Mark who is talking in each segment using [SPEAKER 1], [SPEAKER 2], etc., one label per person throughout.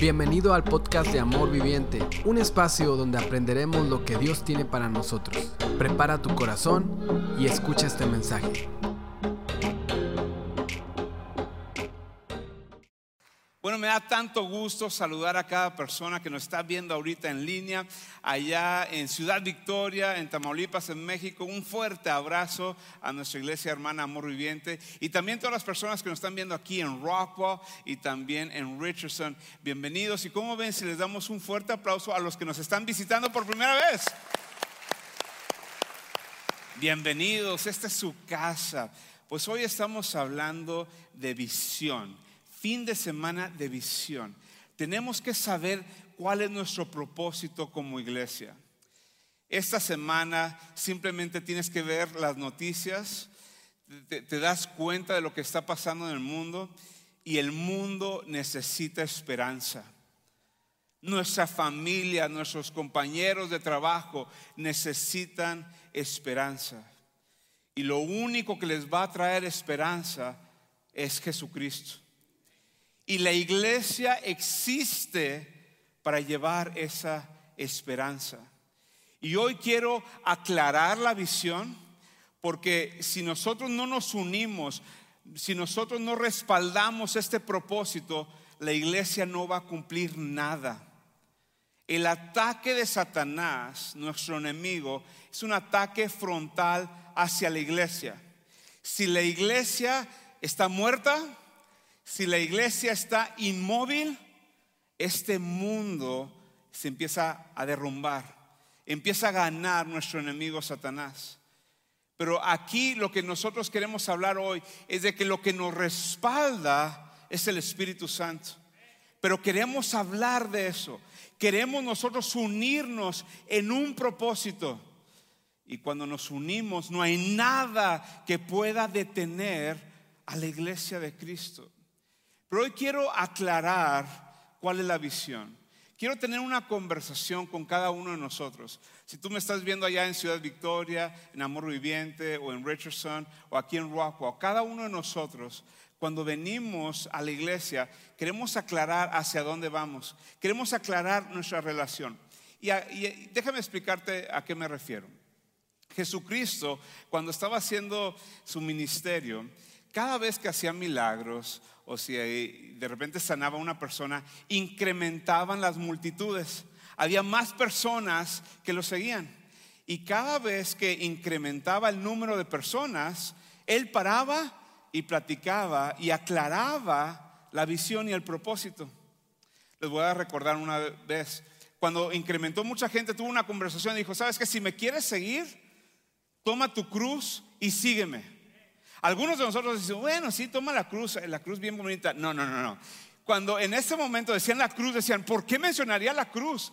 [SPEAKER 1] Bienvenido al podcast de Amor Viviente, un espacio donde aprenderemos lo que Dios tiene para nosotros. Prepara tu corazón y escucha este mensaje.
[SPEAKER 2] Me da tanto gusto saludar a cada persona que nos está viendo ahorita en línea, allá en Ciudad Victoria, en Tamaulipas, en México. Un fuerte abrazo a nuestra iglesia hermana Amor Viviente y también todas las personas que nos están viendo aquí en Rockwell y también en Richardson. Bienvenidos y como ven si les damos un fuerte aplauso a los que nos están visitando por primera vez. Bienvenidos, esta es su casa. Pues hoy estamos hablando de visión fin de semana de visión. Tenemos que saber cuál es nuestro propósito como iglesia. Esta semana simplemente tienes que ver las noticias, te, das cuenta de lo que está pasando en el mundo y el mundo necesita esperanza. Nuestra familia, nuestros compañeros de trabajo necesitan esperanza. Y lo único que les va a traer esperanza es Jesucristo. Y la iglesia existe para llevar esa esperanza. Y hoy quiero aclarar la visión, porque si nosotros no nos unimos, si nosotros no respaldamos este propósito, la iglesia no va a cumplir nada. El ataque de Satanás, nuestro enemigo, es un ataque frontal hacia la iglesia. Si la iglesia está muerta, si la iglesia está inmóvil, este mundo se empieza a derrumbar, empieza a ganar nuestro enemigo Satanás. Pero aquí lo que nosotros queremos hablar hoy es de que lo que nos respalda es el Espíritu Santo. Pero queremos hablar de eso. Queremos nosotros unirnos en un propósito. Y cuando nos unimos no hay nada que pueda detener a la iglesia de Cristo. Pero hoy quiero aclarar cuál es la visión. Quiero tener una conversación con cada uno de nosotros. Si tú me estás viendo allá en Ciudad Victoria, en Amor Viviente o en Richardson o aquí en Rockwell, cada uno de nosotros, cuando venimos a la iglesia, queremos aclarar hacia dónde vamos. Queremos aclarar nuestra relación. Y, y déjame explicarte a qué me refiero. Jesucristo, cuando estaba haciendo su ministerio, cada vez que hacía milagros o si de repente sanaba una persona, incrementaban las multitudes. Había más personas que lo seguían. Y cada vez que incrementaba el número de personas, él paraba y platicaba y aclaraba la visión y el propósito. Les voy a recordar una vez, cuando incrementó mucha gente, tuvo una conversación y dijo, ¿sabes que Si me quieres seguir, toma tu cruz y sígueme. Algunos de nosotros dicen, bueno, sí, toma la cruz, la cruz bien bonita. No, no, no, no. Cuando en ese momento decían la cruz, decían, ¿por qué mencionaría la cruz?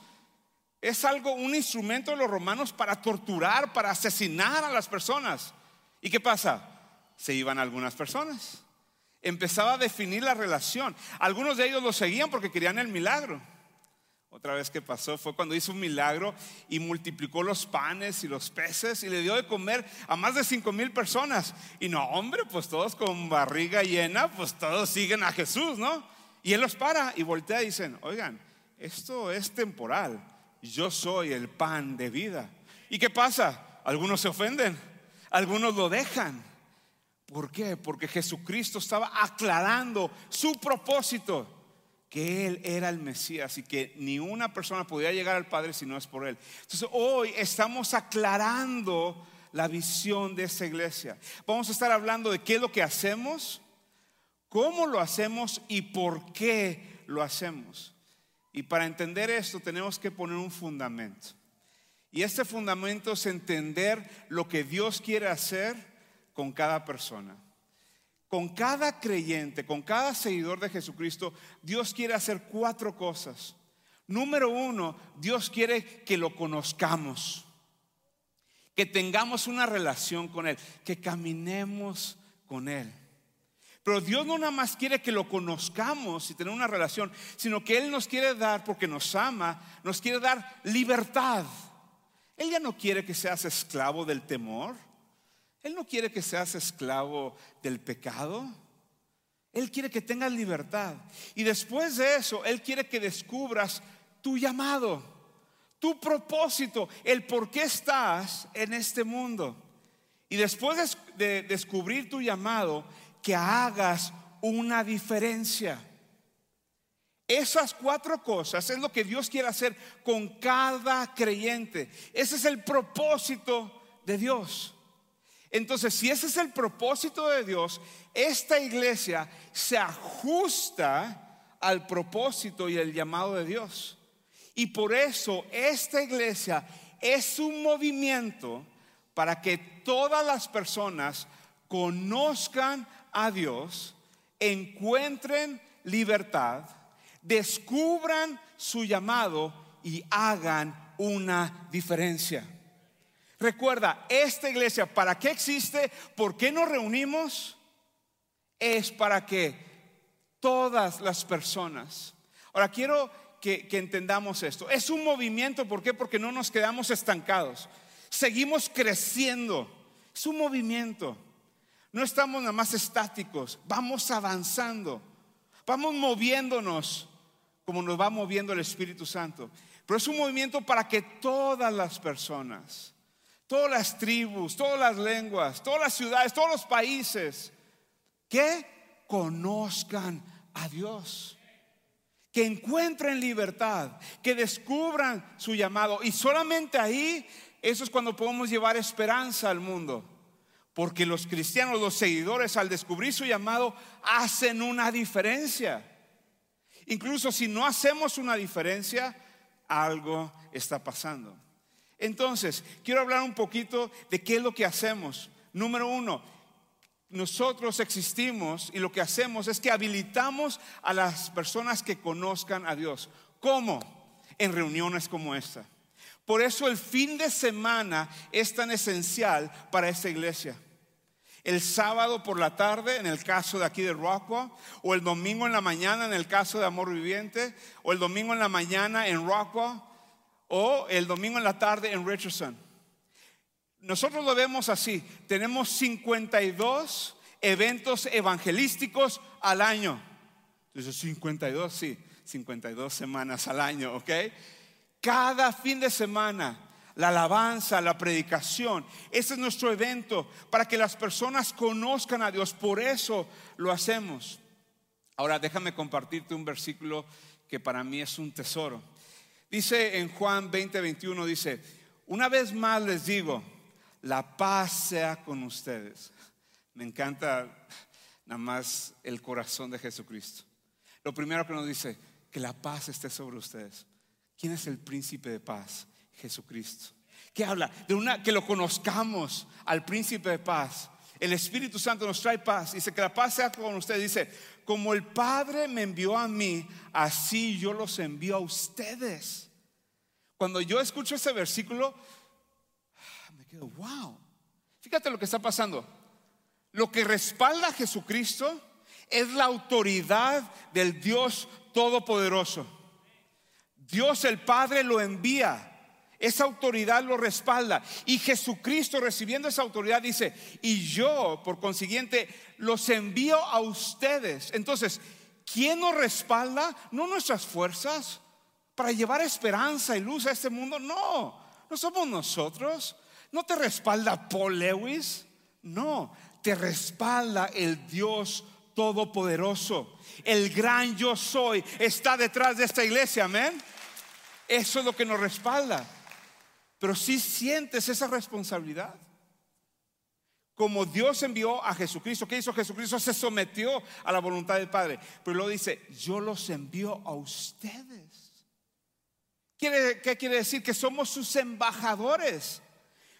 [SPEAKER 2] Es algo, un instrumento de los romanos para torturar, para asesinar a las personas. ¿Y qué pasa? Se iban algunas personas. Empezaba a definir la relación. Algunos de ellos lo seguían porque querían el milagro. Otra vez que pasó fue cuando hizo un milagro y multiplicó los panes y los peces y le dio de comer a más de cinco mil personas. Y no, hombre, pues todos con barriga llena, pues todos siguen a Jesús, ¿no? Y él los para y voltea y dicen, oigan, esto es temporal. Yo soy el pan de vida. ¿Y qué pasa? Algunos se ofenden, algunos lo dejan. ¿Por qué? Porque Jesucristo estaba aclarando su propósito que Él era el Mesías y que ni una persona podía llegar al Padre si no es por Él. Entonces hoy estamos aclarando la visión de esta iglesia. Vamos a estar hablando de qué es lo que hacemos, cómo lo hacemos y por qué lo hacemos. Y para entender esto tenemos que poner un fundamento. Y este fundamento es entender lo que Dios quiere hacer con cada persona. Con cada creyente, con cada seguidor de Jesucristo, Dios quiere hacer cuatro cosas. Número uno, Dios quiere que lo conozcamos, que tengamos una relación con Él, que caminemos con Él. Pero Dios no nada más quiere que lo conozcamos y tener una relación, sino que Él nos quiere dar, porque nos ama, nos quiere dar libertad. Él ya no quiere que seas esclavo del temor. Él no quiere que seas esclavo del pecado. Él quiere que tengas libertad. Y después de eso, Él quiere que descubras tu llamado, tu propósito, el por qué estás en este mundo. Y después de descubrir tu llamado, que hagas una diferencia. Esas cuatro cosas es lo que Dios quiere hacer con cada creyente. Ese es el propósito de Dios. Entonces, si ese es el propósito de Dios, esta iglesia se ajusta al propósito y el llamado de Dios. Y por eso esta iglesia es un movimiento para que todas las personas conozcan a Dios, encuentren libertad descubran su llamado y hagan una diferencia. Recuerda, esta iglesia, ¿para qué existe? ¿Por qué nos reunimos? Es para que todas las personas. Ahora quiero que, entendamos esto. Es un movimiento, ¿por qué? Porque no nos quedamos estancados. Seguimos creciendo. Es un movimiento. No estamos nada más estáticos, vamos avanzando, vamos moviéndonos como nos va moviendo el Espíritu Santo. Pero es un movimiento para que todas las personas, todas las tribus, todas las lenguas, todas las ciudades, todos los países, que conozcan a Dios, que encuentren libertad, que descubran su llamado. Y solamente ahí, eso es cuando podemos llevar esperanza al mundo. Porque los cristianos, los seguidores, al descubrir su llamado, hacen una diferencia. Incluso si no hacemos una diferencia, algo está pasando. Entonces, quiero hablar un poquito de qué es lo que hacemos. Número uno, nosotros existimos y lo que hacemos es que habilitamos a las personas que conozcan a Dios. ¿Cómo? En reuniones como esta. Por eso el fin de semana es tan esencial para esta iglesia el sábado por la tarde en el caso de aquí de Rockwell, o el domingo en la mañana en el caso de Amor Viviente, o el domingo en la mañana en Rockwell, o el domingo en la tarde en Richardson. Nosotros lo vemos así, tenemos 52 eventos evangelísticos al año. Entonces, 52, sí, 52 semanas al año, ¿ok? Cada fin de semana la alabanza, la predicación. Ese es nuestro evento para que las personas conozcan a Dios. Por eso lo hacemos. Ahora déjame compartirte un versículo que para mí es un tesoro. Dice en Juan 20, 21, dice, una vez más les digo, la paz sea con ustedes. Me encanta nada más el corazón de Jesucristo. Lo primero que nos dice, que la paz esté sobre ustedes. ¿Quién es el príncipe de paz? Jesucristo. ¿Qué habla? De una que lo conozcamos al príncipe de paz. El Espíritu Santo nos trae paz. Dice que la paz sea con ustedes. Dice, como el Padre me envió a mí, así yo los envío a ustedes. Cuando yo escucho ese versículo, me quedo, wow. Fíjate lo que está pasando. Lo que respalda a Jesucristo es la autoridad del Dios Todopoderoso. Dios el Padre lo envía. Esa autoridad lo respalda. Y Jesucristo recibiendo esa autoridad dice, y yo, por consiguiente, los envío a ustedes. Entonces, ¿quién nos respalda? No nuestras fuerzas para llevar esperanza y luz a este mundo. No, no somos nosotros. No te respalda Paul Lewis. No, te respalda el Dios Todopoderoso. El gran yo soy está detrás de esta iglesia. Amén. Eso es lo que nos respalda. Pero si sientes esa responsabilidad. Como Dios envió a Jesucristo, ¿qué hizo Jesucristo? Se sometió a la voluntad del Padre. Pero luego dice, yo los envío a ustedes. ¿Qué quiere decir? Que somos sus embajadores.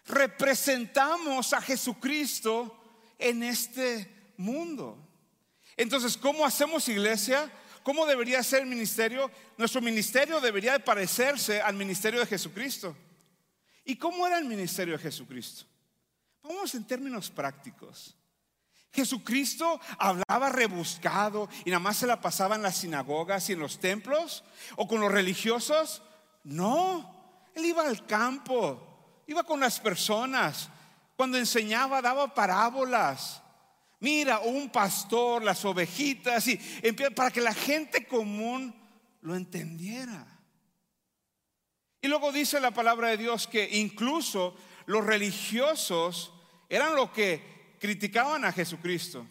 [SPEAKER 2] Representamos a Jesucristo en este mundo. Entonces, ¿cómo hacemos iglesia? ¿Cómo debería ser el ministerio? Nuestro ministerio debería de parecerse al ministerio de Jesucristo. ¿Y cómo era el ministerio de Jesucristo? Vamos en términos prácticos. Jesucristo hablaba rebuscado y nada más se la pasaba en las sinagogas y en los templos o con los religiosos. No, él iba al campo, iba con las personas. Cuando enseñaba daba parábolas, Mira, un pastor, las ovejitas, y para que la gente común lo entendiera. Y luego dice la palabra de Dios que incluso los religiosos eran los que criticaban a Jesucristo.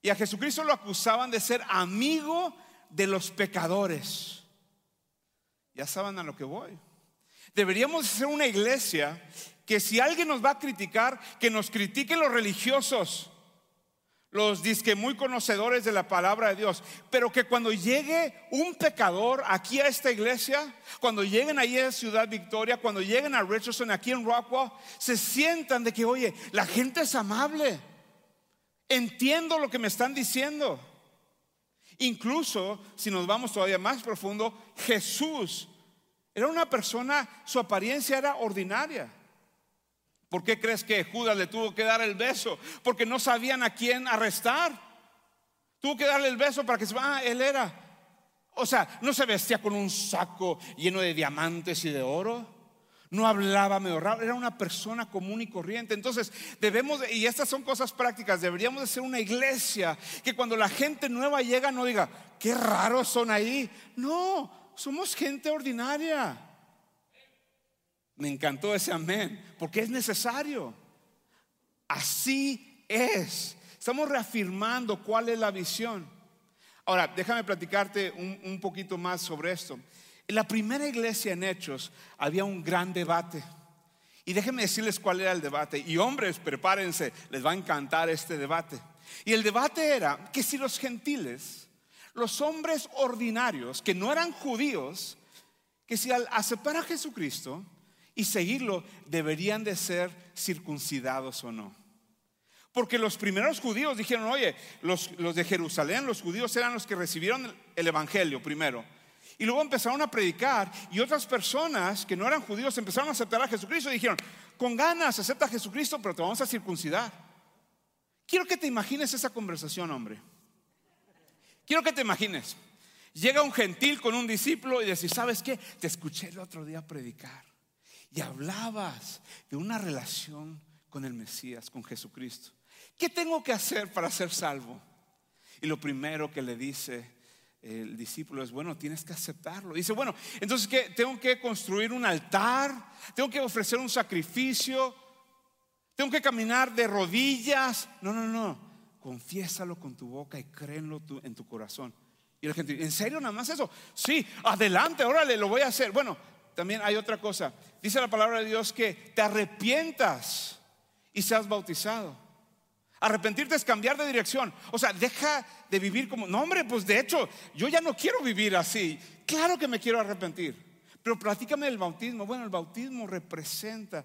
[SPEAKER 2] Y a Jesucristo lo acusaban de ser amigo de los pecadores. Ya saben a lo que voy. Deberíamos ser una iglesia que si alguien nos va a criticar, que nos critiquen los religiosos los disque muy conocedores de la palabra de Dios, pero que cuando llegue un pecador aquí a esta iglesia, cuando lleguen ahí a Ciudad Victoria, cuando lleguen a Richardson, aquí en Rockwell, se sientan de que, oye, la gente es amable, entiendo lo que me están diciendo. Incluso, si nos vamos todavía más profundo, Jesús era una persona, su apariencia era ordinaria. ¿Por qué crees que Judas le tuvo que dar el beso? Porque no sabían a quién arrestar. Tuvo que darle el beso para que se ah, él era. O sea, no se vestía con un saco lleno de diamantes y de oro. No hablaba medio raro, era una persona común y corriente. Entonces, debemos, y estas son cosas prácticas, deberíamos de ser una iglesia que cuando la gente nueva llega no diga, qué raros son ahí. No, somos gente ordinaria. Me encantó ese amén, porque es necesario. Así es. Estamos reafirmando cuál es la visión. Ahora, déjame platicarte un, poquito más sobre esto. En la primera iglesia en Hechos había un gran debate. Y déjenme decirles cuál era el debate. Y hombres, prepárense, les va a encantar este debate. Y el debate era que si los gentiles, los hombres ordinarios, que no eran judíos, que si al aceptar a Jesucristo, y seguirlo, deberían de ser circuncidados o no. Porque los primeros judíos dijeron, oye, los, de Jerusalén, los judíos eran los que recibieron el Evangelio primero. Y luego empezaron a predicar y otras personas que no eran judíos empezaron a aceptar a Jesucristo y dijeron, con ganas acepta a Jesucristo, pero te vamos a circuncidar. Quiero que te imagines esa conversación, hombre. Quiero que te imagines. Llega un gentil con un discípulo y dice, ¿sabes qué? Te escuché el otro día predicar y hablabas de una relación con el Mesías, con Jesucristo. ¿Qué tengo que hacer para ser salvo? Y lo primero que le dice el discípulo es, bueno, tienes que aceptarlo. Dice, bueno, entonces ¿qué? Tengo que construir un altar, tengo que ofrecer un sacrificio, tengo que caminar de rodillas. No, no, no, confiésalo con tu boca y créenlo en tu corazón. Y la gente, ¿en serio nada más eso? Sí, adelante, órale, lo voy a hacer. Bueno, también hay otra cosa. Dice la palabra de Dios que te arrepientas y seas bautizado. Arrepentirte es cambiar de dirección. O sea, deja de vivir como, no hombre, pues de hecho, yo ya no quiero vivir así. Claro que me quiero arrepentir. Pero platícame del bautismo. Bueno, el bautismo representa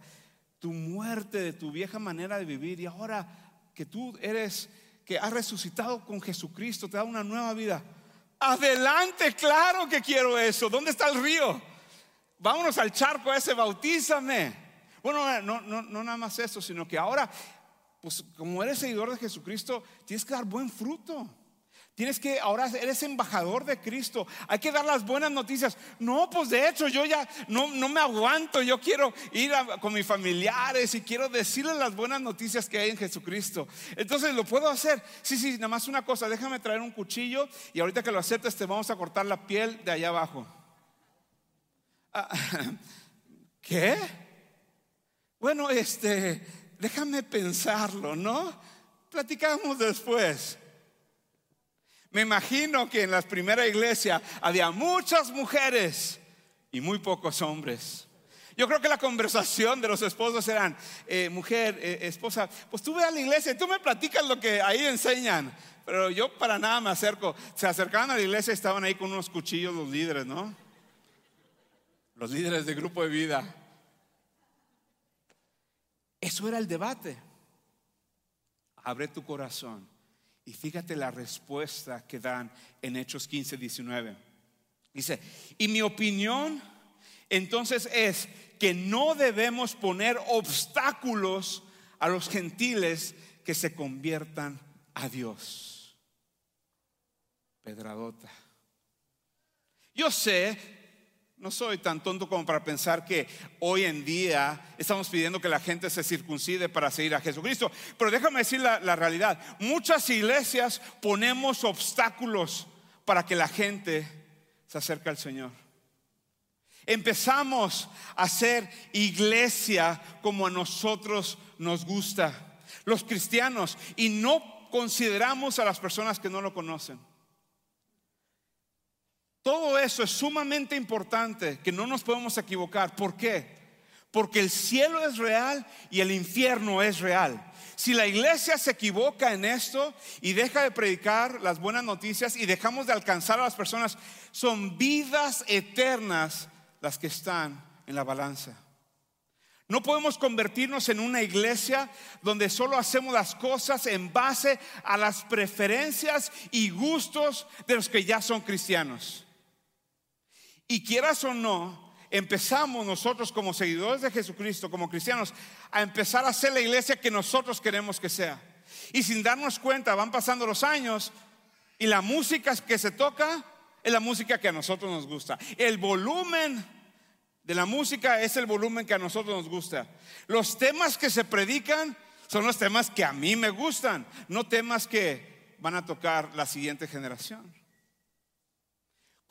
[SPEAKER 2] tu muerte de tu vieja manera de vivir y ahora que tú eres, que has resucitado con Jesucristo, te da una nueva vida. Adelante, claro que quiero eso. ¿Dónde está el río? Vámonos al charco ese, bautízame. Bueno, no, no, no nada más eso, sino que ahora, pues como eres seguidor de Jesucristo, tienes que dar buen fruto. Tienes que, ahora eres embajador de Cristo. Hay que dar las buenas noticias. No, pues de hecho yo ya no, no me aguanto. Yo quiero ir con mis familiares y quiero decirles las buenas noticias que hay en Jesucristo. Entonces lo puedo hacer. Sí, sí, nada más una cosa. Déjame traer un cuchillo y ahorita que lo aceptes te vamos a cortar la piel de allá abajo. ¿Qué? Bueno, este, déjame pensarlo, ¿no? Platicamos después. Me imagino que en la primera iglesia había muchas mujeres y muy pocos hombres. Yo creo que la conversación de los esposos eran, eh, mujer, eh, esposa, pues tú ve a la iglesia y tú me platicas lo que ahí enseñan. Pero yo para nada me acerco. Se acercaban a la iglesia y estaban ahí con unos cuchillos los líderes, ¿no? Los líderes de grupo de vida. Eso era el debate. Abre tu corazón y fíjate la respuesta que dan en Hechos 15, 19. Dice, y mi opinión entonces es que no debemos poner obstáculos a los gentiles que se conviertan a Dios. Pedradota. Yo sé No soy tan tonto como para pensar que hoy en día estamos pidiendo que la gente se circuncide para seguir a Jesucristo. Pero déjame decir la, realidad. Muchas iglesias ponemos obstáculos para que la gente se acerque al Señor. Empezamos a hacer iglesia como a nosotros nos gusta, los cristianos, y no consideramos a las personas que no lo conocen. Todo eso es sumamente importante, que no nos podemos equivocar. ¿Por qué? Porque el cielo es real y el infierno es real. Si la iglesia se equivoca en esto y deja de predicar las buenas noticias y dejamos de alcanzar a las personas, son vidas eternas las que están en la balanza. No podemos convertirnos en una iglesia donde solo hacemos las cosas en base a las preferencias y gustos de los que ya son cristianos. Y quieras o no, empezamos nosotros como seguidores de Jesucristo, como cristianos, a empezar a hacer la iglesia que nosotros queremos que sea. Y sin darnos cuenta, van pasando los años y la música que se toca es la música que a nosotros nos gusta. El volumen de la música es el volumen que a nosotros nos gusta. Los temas que se predican son los temas que a mí me gustan, no temas que van a tocar la siguiente generación.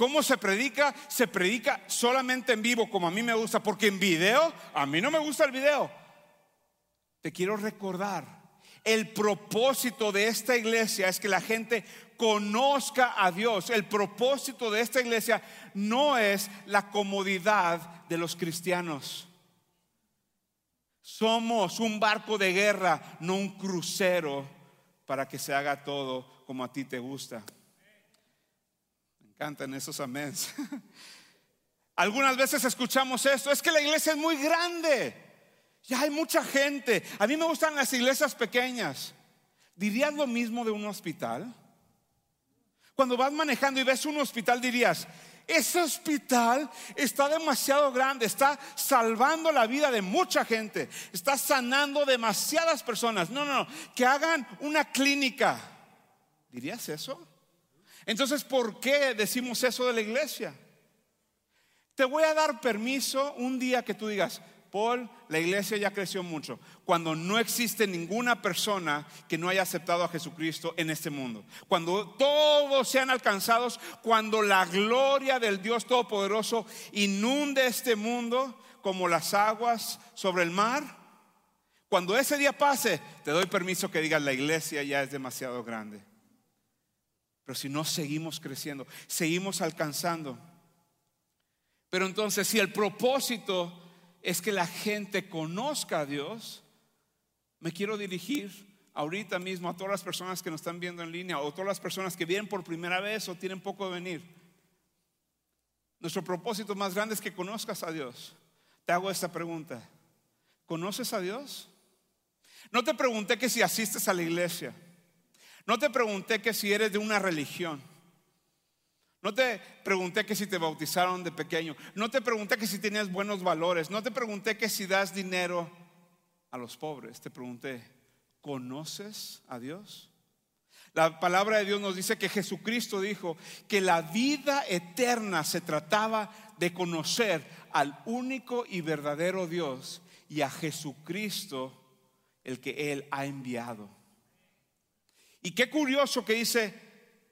[SPEAKER 2] ¿Cómo se predica? Se predica solamente en vivo, como a mí me gusta, porque en video, a mí no me gusta el video. Te quiero recordar, el propósito de esta iglesia es que la gente conozca a Dios. El propósito de esta iglesia no es la comodidad de los cristianos. Somos un barco de guerra, no un crucero para que se haga todo como a ti te gusta. Cantan esos amén. Algunas veces escuchamos esto, es que la iglesia es muy grande. Ya hay mucha gente. A mí me gustan las iglesias pequeñas. ¿Dirías lo mismo de un hospital? Cuando vas manejando y ves un hospital dirías, ese hospital está demasiado grande, está salvando la vida de mucha gente, está sanando demasiadas personas. No, no, no, que hagan una clínica. ¿Dirías eso? Entonces, ¿por qué decimos eso de la iglesia? Te voy a dar permiso un día que tú digas, Paul, la iglesia ya creció mucho, cuando no existe ninguna persona que no haya aceptado a Jesucristo en este mundo. Cuando todos sean alcanzados, cuando la gloria del Dios Todopoderoso inunde este mundo como las aguas sobre el mar. Cuando ese día pase, te doy permiso que digas, la iglesia ya es demasiado grande. Pero si no seguimos creciendo, seguimos alcanzando. Pero entonces si el propósito es que la gente conozca a Dios, me quiero dirigir ahorita mismo a todas las personas que nos están viendo en línea o todas las personas que vienen por primera vez o tienen poco de venir. Nuestro propósito más grande es que conozcas a Dios. Te hago esta pregunta. ¿Conoces a Dios? No te pregunté que si asistes a la iglesia. No te pregunté que si eres de una religión. No te pregunté que si te bautizaron de pequeño. No te pregunté que si tenías buenos valores. No te pregunté que si das dinero a los pobres. Te pregunté, ¿conoces a Dios? La palabra de Dios nos dice que Jesucristo dijo que la vida eterna se trataba de conocer al único y verdadero Dios y a Jesucristo el que Él ha enviado. Y qué curioso que dice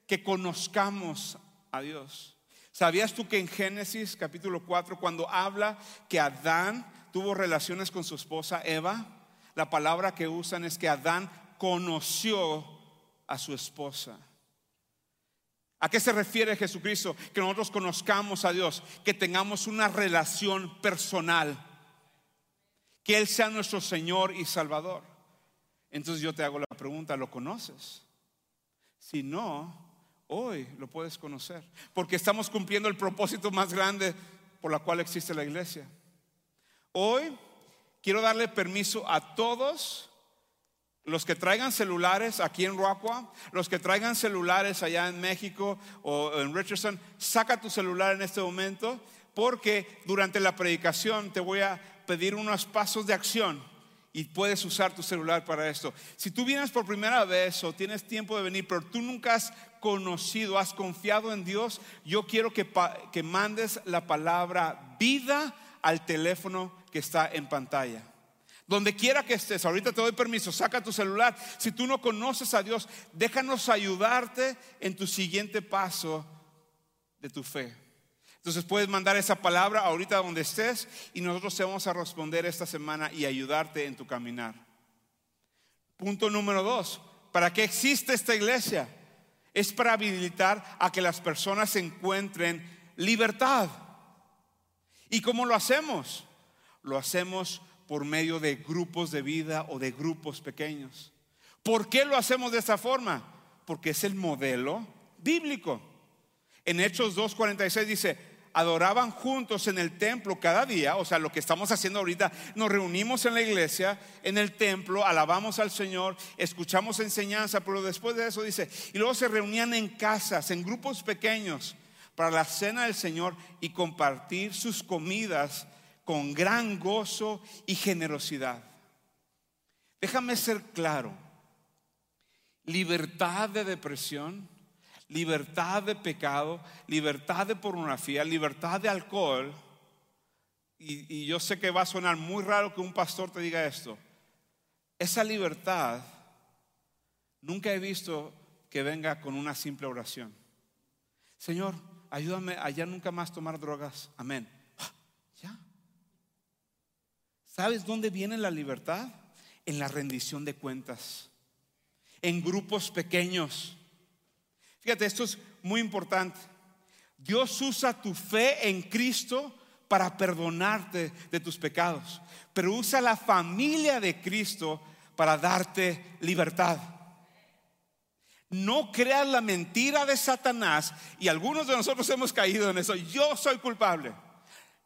[SPEAKER 2] que conozcamos a Dios. ¿Sabías tú que en Génesis capítulo 4, cuando habla que Adán tuvo relaciones con su esposa Eva, la palabra que usan es que Adán conoció a su esposa? ¿A qué se refiere Jesucristo? Que nosotros conozcamos a Dios, que tengamos una relación personal, que Él sea nuestro Señor y Salvador. Entonces yo te hago la pregunta, ¿lo conoces? Si no, hoy lo puedes conocer, porque estamos cumpliendo el propósito más grande por la cual existe la iglesia. Hoy quiero darle permiso a todos los que traigan celulares aquí en Rockwell, los que traigan celulares allá en México o en Richardson, saca tu celular en este momento, porque durante la predicación te voy a pedir unos pasos de acción y puedes usar tu celular para esto. Si tú vienes por primera vez o tienes tiempo de venir, pero tú nunca has conocido, has confiado en Dios, yo quiero que, que mandes la palabra vida al teléfono que está en pantalla. Donde quiera que estés, ahorita te doy permiso, saca tu celular. Si tú no conoces a Dios, déjanos ayudarte en tu siguiente paso de tu fe. Entonces puedes mandar esa palabra ahorita donde estés y nosotros te vamos a responder esta semana y ayudarte en tu caminar. Punto número dos, ¿para qué existe esta iglesia? Es para habilitar a que las personas encuentren libertad. ¿Y cómo lo hacemos? Lo hacemos por medio de grupos de vida o de grupos pequeños. ¿Por qué lo hacemos de esta forma? Porque es el modelo bíblico. En Hechos 2.46 dice, adoraban juntos en el templo cada día, o sea, lo que estamos haciendo ahorita, nos reunimos en la iglesia, en el templo, alabamos al Señor, escuchamos enseñanza, pero después de eso dice, y luego se reunían en casas, en grupos pequeños, para la cena del Señor y compartir sus comidas con gran gozo y generosidad. Déjame ser claro, libertad de depresión libertad de pecado, libertad de pornografía, libertad de alcohol. Y, yo sé que va a sonar muy raro que un pastor te diga esto. Esa libertad nunca he visto que venga con una simple oración. Señor, ayúdame a ya nunca más tomar drogas. Amén. Ah, ya. ¿Sabes dónde viene la libertad? En la rendición de cuentas. En grupos pequeños Fíjate, esto es muy importante. Dios usa tu fe en Cristo para perdonarte de tus pecados, pero usa la familia de Cristo para darte libertad. No creas la mentira de Satanás y algunos de nosotros hemos caído en eso. Yo soy culpable.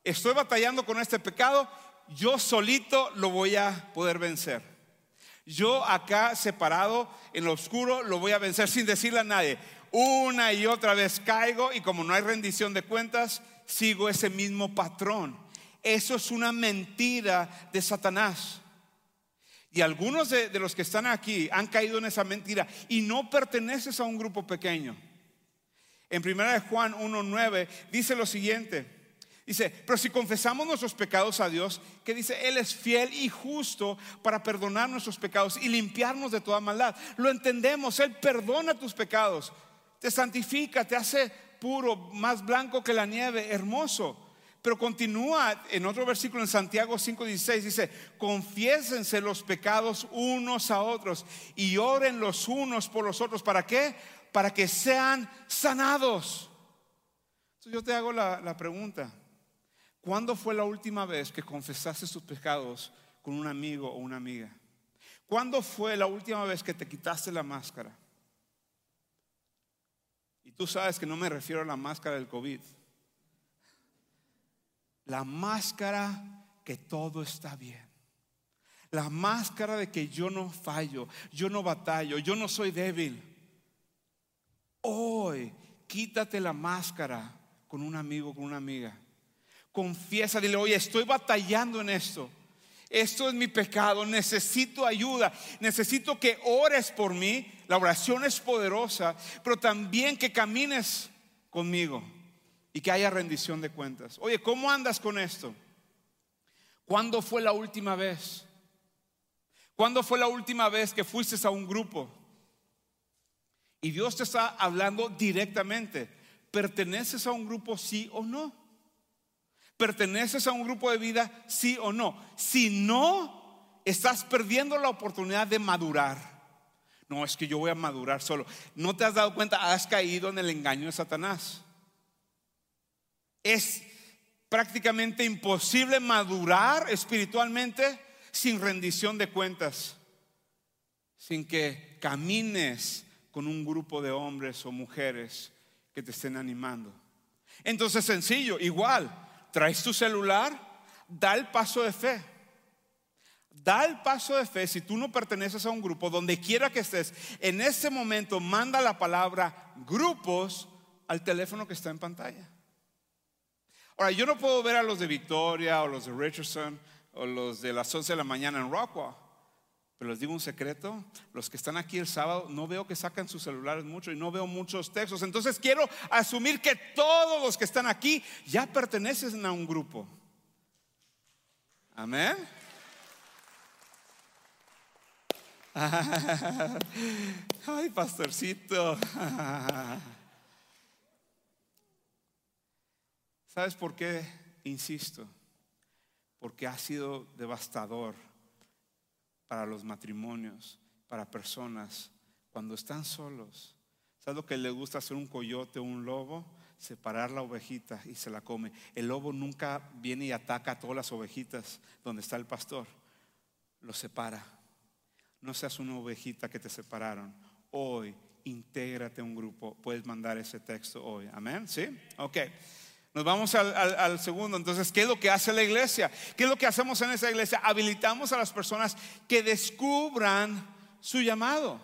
[SPEAKER 2] Estoy batallando con este pecado. Yo solito lo voy a poder vencer. Yo acá separado en lo oscuro lo voy a vencer sin decirle a nadie. Una y otra vez caigo y como no hay rendición de cuentas, sigo ese mismo patrón. Eso es una mentira de Satanás. Y algunos de, los que están aquí han caído en esa mentira y no perteneces a un grupo pequeño. En 1 Juan 1.9 dice lo siguiente. Dice, pero si confesamos nuestros pecados a Dios, que dice, Él es fiel y justo para perdonar nuestros pecados y limpiarnos de toda maldad. Lo entendemos, Él perdona tus pecados te santifica, te hace puro, más blanco que la nieve, hermoso. Pero continúa en otro versículo en Santiago 5:16, dice, confiésense los pecados unos a otros y oren los unos por los otros. ¿Para qué? Para que sean sanados. Entonces yo te hago la, la pregunta, ¿cuándo fue la última vez que confesaste tus pecados con un amigo o una amiga? ¿Cuándo fue la última vez que te quitaste la máscara? Y tú sabes que no me refiero a la máscara del COVID. La máscara que todo está bien. La máscara de que yo no fallo, yo no batallo, yo no soy débil. Hoy, quítate la máscara con un amigo, con una amiga. Confiesa, dile, oye, estoy batallando en esto. Esto es mi pecado, necesito ayuda, necesito que ores por mí. La oración es poderosa, pero también que camines conmigo y que haya rendición de cuentas. Oye, ¿cómo andas con esto? ¿Cuándo fue la última vez? ¿Cuándo fue la última vez que fuiste a un grupo? Y Dios te está hablando directamente. ¿Perteneces a un grupo sí o no? ¿Perteneces a un grupo de vida? Sí o no. Si no, estás perdiendo la oportunidad de madurar. No, es que yo voy a madurar solo. ¿No te has dado cuenta? Has caído en el engaño de Satanás. Es prácticamente imposible madurar espiritualmente sin rendición de cuentas, sin que camines con un grupo de hombres o mujeres que te estén animando. Entonces sencillo, igual, traes tu celular, da el paso de fe. Da el paso de fe si tú no perteneces a un grupo, donde quiera que estés, en ese momento manda la palabra grupos al teléfono que está en pantalla. Ahora, yo no puedo ver a los de Victoria o los de Richardson o los de las 11 de la mañana en Rockwell. Pero les digo un secreto, los que están aquí el sábado no veo que sacan sus celulares mucho y no veo muchos textos. Entonces quiero asumir que todos los que están aquí ya pertenecen a un grupo. Amén. Ay, pastorcito. ¿Sabes por qué insisto? Porque ha sido devastador para los matrimonios, para personas, cuando están solos. ¿Sabes lo que le gusta hacer un coyote o un lobo? Separar la ovejita y se la come. El lobo nunca viene y ataca a todas las ovejitas donde está el pastor. Lo separa no seas una ovejita que te separaron. Hoy, intégrate a un grupo. Puedes mandar ese texto hoy. Amén. ¿Sí? Ok. Nos vamos al, segundo. Entonces, ¿qué es lo que hace la iglesia? ¿Qué es lo que hacemos en esa iglesia? Habilitamos a las personas que descubran su llamado.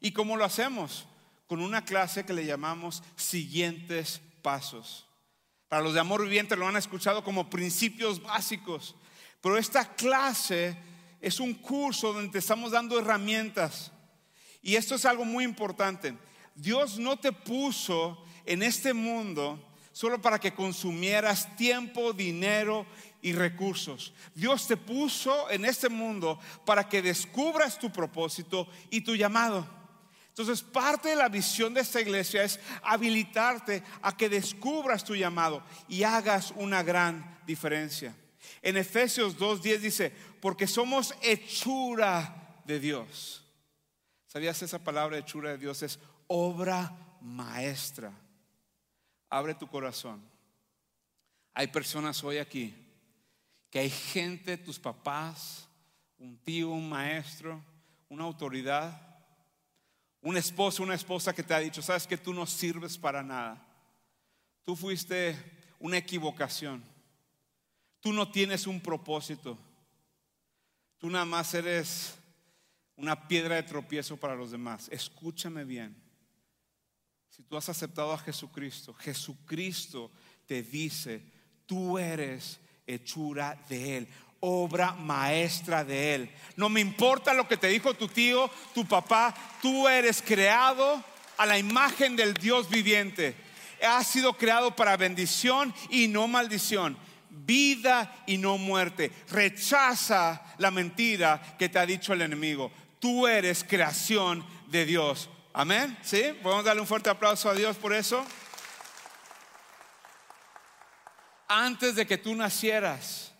[SPEAKER 2] ¿Y cómo lo hacemos? Con una clase que le llamamos siguientes pasos. Para los de amor viviente lo han escuchado como principios básicos. Pero esta clase es un curso donde te estamos dando herramientas. Y esto es algo muy importante. Dios no te puso en este mundo solo para que consumieras tiempo, dinero y recursos. Dios te puso en este mundo para que descubras tu propósito y tu llamado. Entonces, parte de la visión de esta iglesia es habilitarte a que descubras tu llamado y hagas una gran diferencia. En Efesios 2.10 dice, porque somos hechura de Dios. ¿Sabías esa palabra hechura de Dios? Es obra maestra. Abre tu corazón. Hay personas hoy aquí que hay gente, tus papás, un tío, un maestro, una autoridad, un esposo, una esposa que te ha dicho, sabes que tú no sirves para nada. Tú fuiste una equivocación. Tú no tienes un propósito. Tú nada más eres una piedra de tropiezo para los demás. Escúchame bien. Si tú has aceptado a Jesucristo, Jesucristo te dice, tú eres hechura de Él, obra maestra de Él. No me importa lo que te dijo tu tío, tu papá, tú eres creado a la imagen del Dios viviente. Has sido creado para bendición y no maldición vida y no muerte. Rechaza la mentira que te ha dicho el enemigo. Tú eres creación de Dios. Amén. ¿Sí? Podemos darle un fuerte aplauso a Dios por eso. Antes de que tú nacieras,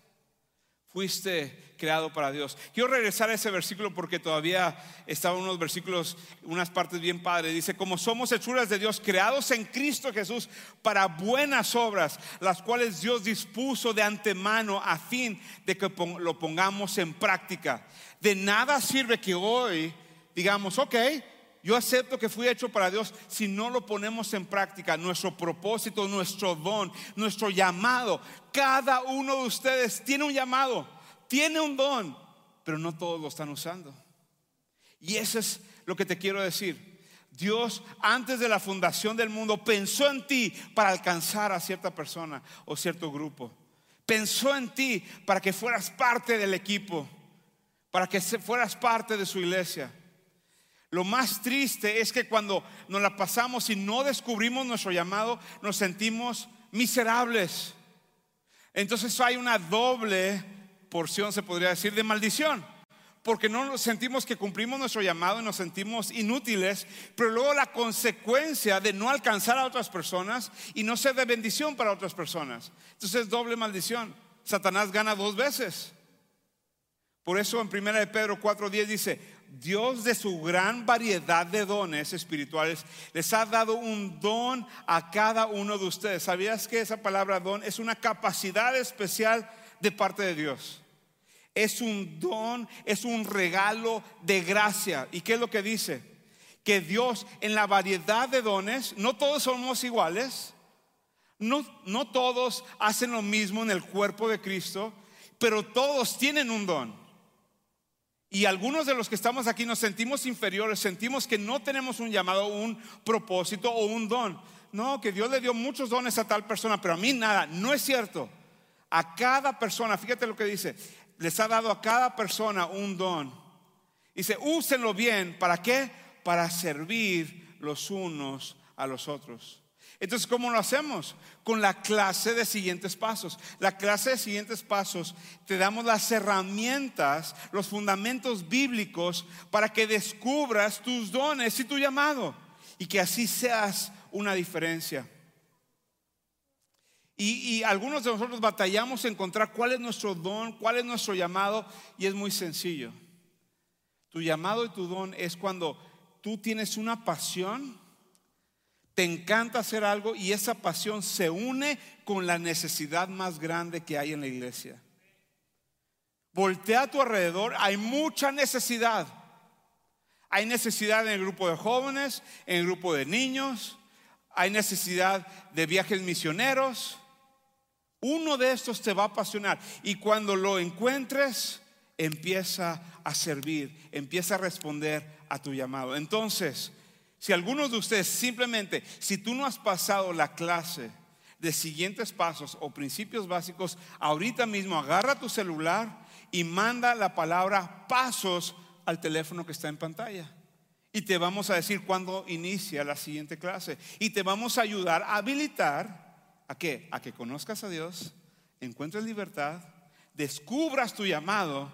[SPEAKER 2] fuiste creado para Dios. Quiero regresar a ese versículo porque todavía estaban unos versículos, unas partes bien padres. Dice, como somos hechuras de Dios, creados en Cristo Jesús para buenas obras, las cuales Dios dispuso de antemano a fin de que lo pongamos en práctica. De nada sirve que hoy digamos, ok, yo acepto que fui hecho para Dios si no lo ponemos en práctica, nuestro propósito, nuestro don, nuestro llamado. Cada uno de ustedes tiene un llamado tiene un don, pero no todos lo están usando. Y eso es lo que te quiero decir. Dios antes de la fundación del mundo pensó en ti para alcanzar a cierta persona o cierto grupo. Pensó en ti para que fueras parte del equipo, para que fueras parte de su iglesia. Lo más triste es que cuando nos la pasamos y no descubrimos nuestro llamado, nos sentimos miserables. Entonces hay una doble porción, se podría decir, de maldición. Porque no nos sentimos que cumplimos nuestro llamado y nos sentimos inútiles, pero luego la consecuencia de no alcanzar a otras personas y no ser de bendición para otras personas. Entonces es doble maldición. Satanás gana dos veces. Por eso en 1 de Pedro 4:10 dice, Dios de su gran variedad de dones espirituales les ha dado un don a cada uno de ustedes. ¿Sabías que esa palabra don es una capacidad especial de parte de Dios. Es un don, es un regalo de gracia. ¿Y qué es lo que dice? Que Dios en la variedad de dones, no todos somos iguales, no, no todos hacen lo mismo en el cuerpo de Cristo, pero todos tienen un don. Y algunos de los que estamos aquí nos sentimos inferiores, sentimos que no tenemos un llamado, un propósito o un don. No, que Dios le dio muchos dones a tal persona, pero a mí nada. No es cierto. A cada persona, fíjate lo que dice, les ha dado a cada persona un don. Dice, úsenlo bien. ¿Para qué? Para servir los unos a los otros. Entonces, ¿cómo lo hacemos? Con la clase de siguientes pasos. La clase de siguientes pasos te damos las herramientas, los fundamentos bíblicos para que descubras tus dones y tu llamado y que así seas una diferencia. Y, algunos de nosotros batallamos en encontrar cuál es nuestro don, cuál es nuestro llamado, y es muy sencillo. Tu llamado y tu don es cuando tú tienes una pasión te encanta hacer algo y esa pasión se une con la necesidad más grande que hay en la iglesia. Voltea a tu alrededor, hay mucha necesidad. Hay necesidad en el grupo de jóvenes, en el grupo de niños, hay necesidad de viajes misioneros. Uno de estos te va a apasionar y cuando lo encuentres, empieza a servir, empieza a responder a tu llamado. Entonces, si algunos de ustedes simplemente, si tú no has pasado la clase de siguientes pasos o principios básicos, ahorita mismo agarra tu celular y manda la palabra pasos al teléfono que está en pantalla. Y te vamos a decir cuándo inicia la siguiente clase. Y te vamos a ayudar a habilitar a qué? A que conozcas a Dios, encuentres libertad, descubras tu llamado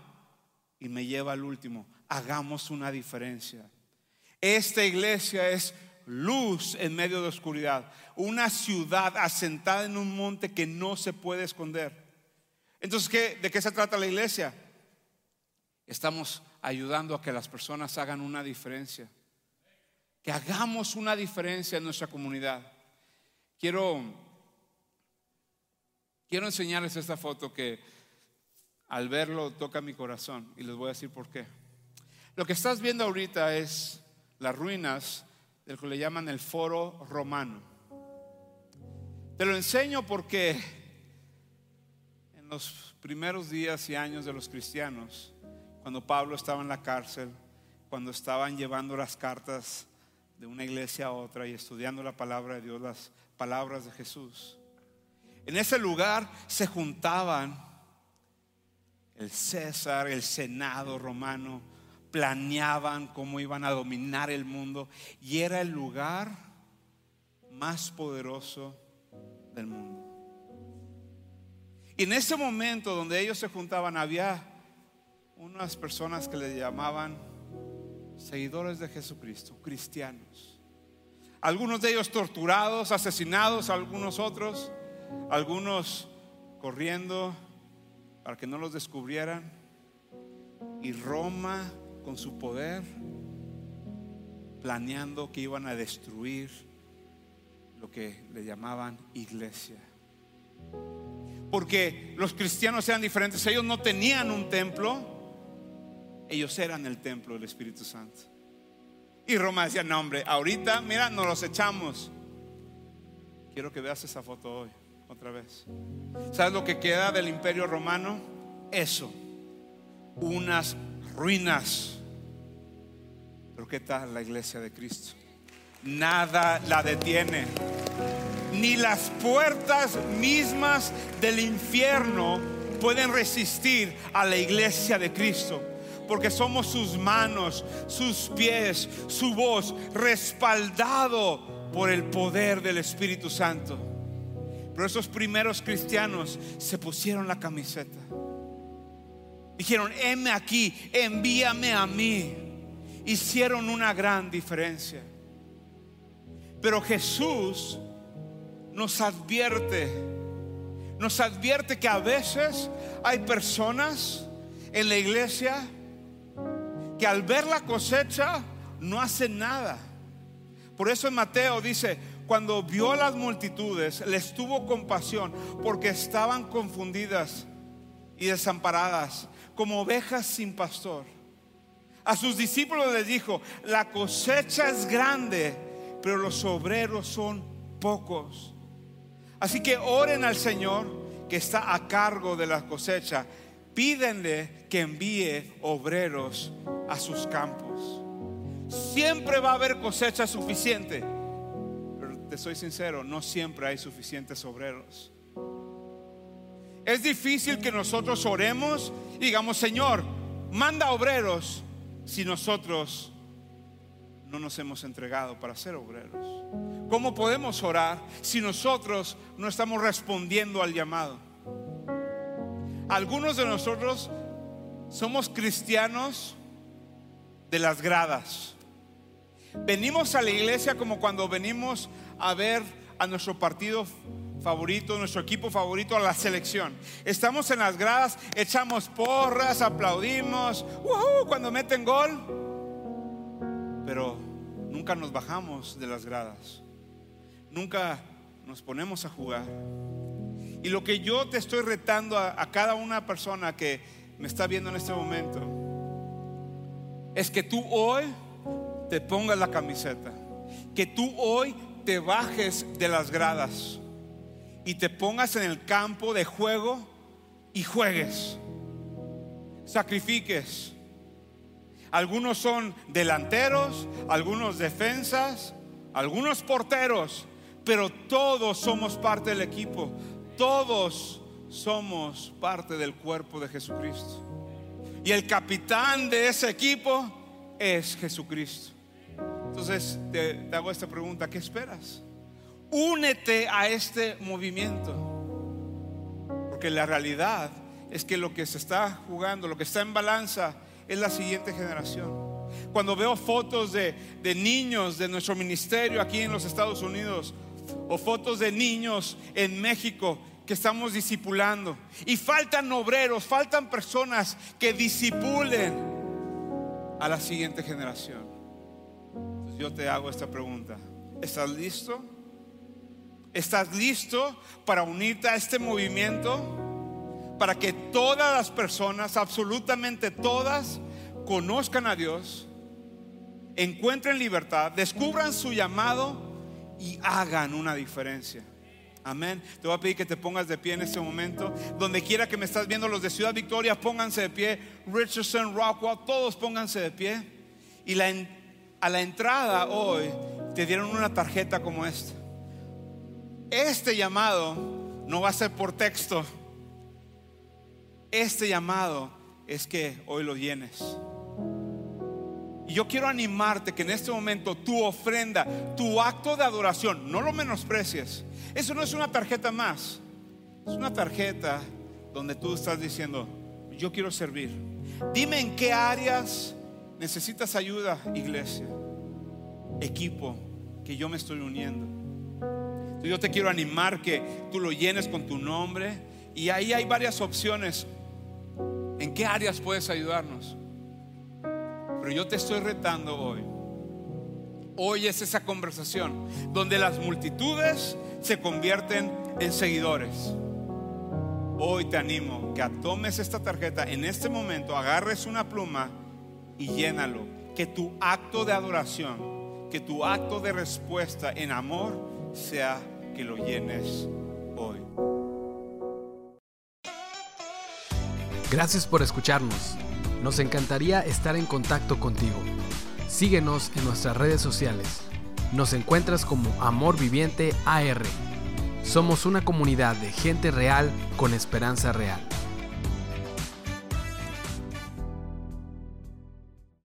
[SPEAKER 2] y me lleva al último. Hagamos una diferencia. Esta iglesia es luz en medio de oscuridad, una ciudad asentada en un monte que no se puede esconder. Entonces, ¿qué, ¿de qué se trata la iglesia? Estamos ayudando a que las personas hagan una diferencia, que hagamos una diferencia en nuestra comunidad. Quiero, quiero enseñarles esta foto que al verlo toca mi corazón y les voy a decir por qué. Lo que estás viendo ahorita es las ruinas del que le llaman el foro romano. Te lo enseño porque en los primeros días y años de los cristianos, cuando Pablo estaba en la cárcel, cuando estaban llevando las cartas de una iglesia a otra y estudiando la palabra de Dios, las palabras de Jesús, en ese lugar se juntaban el César, el Senado romano, planeaban cómo iban a dominar el mundo y era el lugar más poderoso del mundo. Y en ese momento donde ellos se juntaban había unas personas que le llamaban seguidores de Jesucristo, cristianos. Algunos de ellos torturados, asesinados, algunos otros, algunos corriendo para que no los descubrieran. Y Roma con su poder, planeando que iban a destruir lo que le llamaban iglesia. Porque los cristianos eran diferentes, ellos no tenían un templo, ellos eran el templo del Espíritu Santo. Y Roma decía, no hombre, ahorita, mira, nos los echamos. Quiero que veas esa foto hoy, otra vez. ¿Sabes lo que queda del imperio romano? Eso, unas ruinas. Pero ¿qué tal la iglesia de Cristo? Nada la detiene. Ni las puertas mismas del infierno pueden resistir a la iglesia de Cristo. Porque somos sus manos, sus pies, su voz, respaldado por el poder del Espíritu Santo. Pero esos primeros cristianos se pusieron la camiseta Dijeron, heme aquí, envíame a mí. Hicieron una gran diferencia. Pero Jesús nos advierte, nos advierte que a veces hay personas en la iglesia que al ver la cosecha no hacen nada. Por eso en Mateo dice, cuando vio a las multitudes, les tuvo compasión porque estaban confundidas y desamparadas como ovejas sin pastor. A sus discípulos les dijo, la cosecha es grande, pero los obreros son pocos. Así que oren al Señor que está a cargo de la cosecha. Pídenle que envíe obreros a sus campos. Siempre va a haber cosecha suficiente. Pero te soy sincero, no siempre hay suficientes obreros. Es difícil que nosotros oremos y digamos, Señor, manda obreros si nosotros no nos hemos entregado para ser obreros? ¿Cómo podemos orar si nosotros no estamos respondiendo al llamado? Algunos de nosotros somos cristianos de las gradas. Venimos a la iglesia como cuando venimos a ver a nuestro partido favorito, nuestro equipo favorito, a la selección. Estamos en las gradas, echamos porras, aplaudimos, cuando meten gol, pero nunca nos bajamos de las gradas, nunca nos ponemos a jugar. Y lo que yo te estoy retando a, a cada una persona que me está viendo en este momento es que tú hoy te pongas la camiseta, que tú hoy te bajes de las gradas y te pongas en el campo de juego y juegues, sacrifiques. Algunos son delanteros, algunos defensas, algunos porteros, pero todos somos parte del equipo, todos somos parte del cuerpo de Jesucristo. Y el capitán de ese equipo es Jesucristo. Entonces te, hago esta pregunta, ¿qué esperas? Únete a este movimiento. Porque la realidad es que lo que se está jugando, lo que está en balanza, es la siguiente generación. Cuando veo fotos de, de niños de nuestro ministerio aquí en los Estados Unidos, o fotos de niños en México que estamos discipulando. Y faltan obreros, faltan personas que disipulen a la siguiente generación yo te hago esta pregunta. ¿Estás listo? ¿Estás listo para unirte a este movimiento? Para que todas las personas, absolutamente todas, conozcan a Dios, encuentren libertad, descubran su llamado y hagan una diferencia. Amén. Te voy a pedir que te pongas de pie en este momento. Donde quiera que me estás viendo, los de Ciudad Victoria, pónganse de pie. Richardson, Rockwell, todos pónganse de pie. Y la a la entrada hoy te dieron una tarjeta como esta. Este llamado no va a ser por texto. Este llamado es que hoy lo llenes. Y yo quiero animarte que en este momento tu ofrenda, tu acto de adoración, no lo menosprecies. Eso no es una tarjeta más. Es una tarjeta donde tú estás diciendo, yo quiero servir. Dime en qué áreas necesitas ayuda, iglesia, equipo, que yo me estoy uniendo. yo te quiero animar que tú lo llenes con tu nombre y ahí hay varias opciones. ¿En qué áreas puedes ayudarnos? Pero yo te estoy retando hoy. Hoy es esa conversación donde las multitudes se convierten en seguidores. Hoy te animo que tomes esta tarjeta en este momento, agarres una pluma y llénalo. Que tu acto de adoración, que tu acto de respuesta en amor sea que lo llenes hoy.
[SPEAKER 1] Gracias por escucharnos. Nos encantaría estar en contacto contigo. Síguenos en nuestras redes sociales. Nos encuentras como Amor Viviente AR. Somos una comunidad de gente real con esperanza real.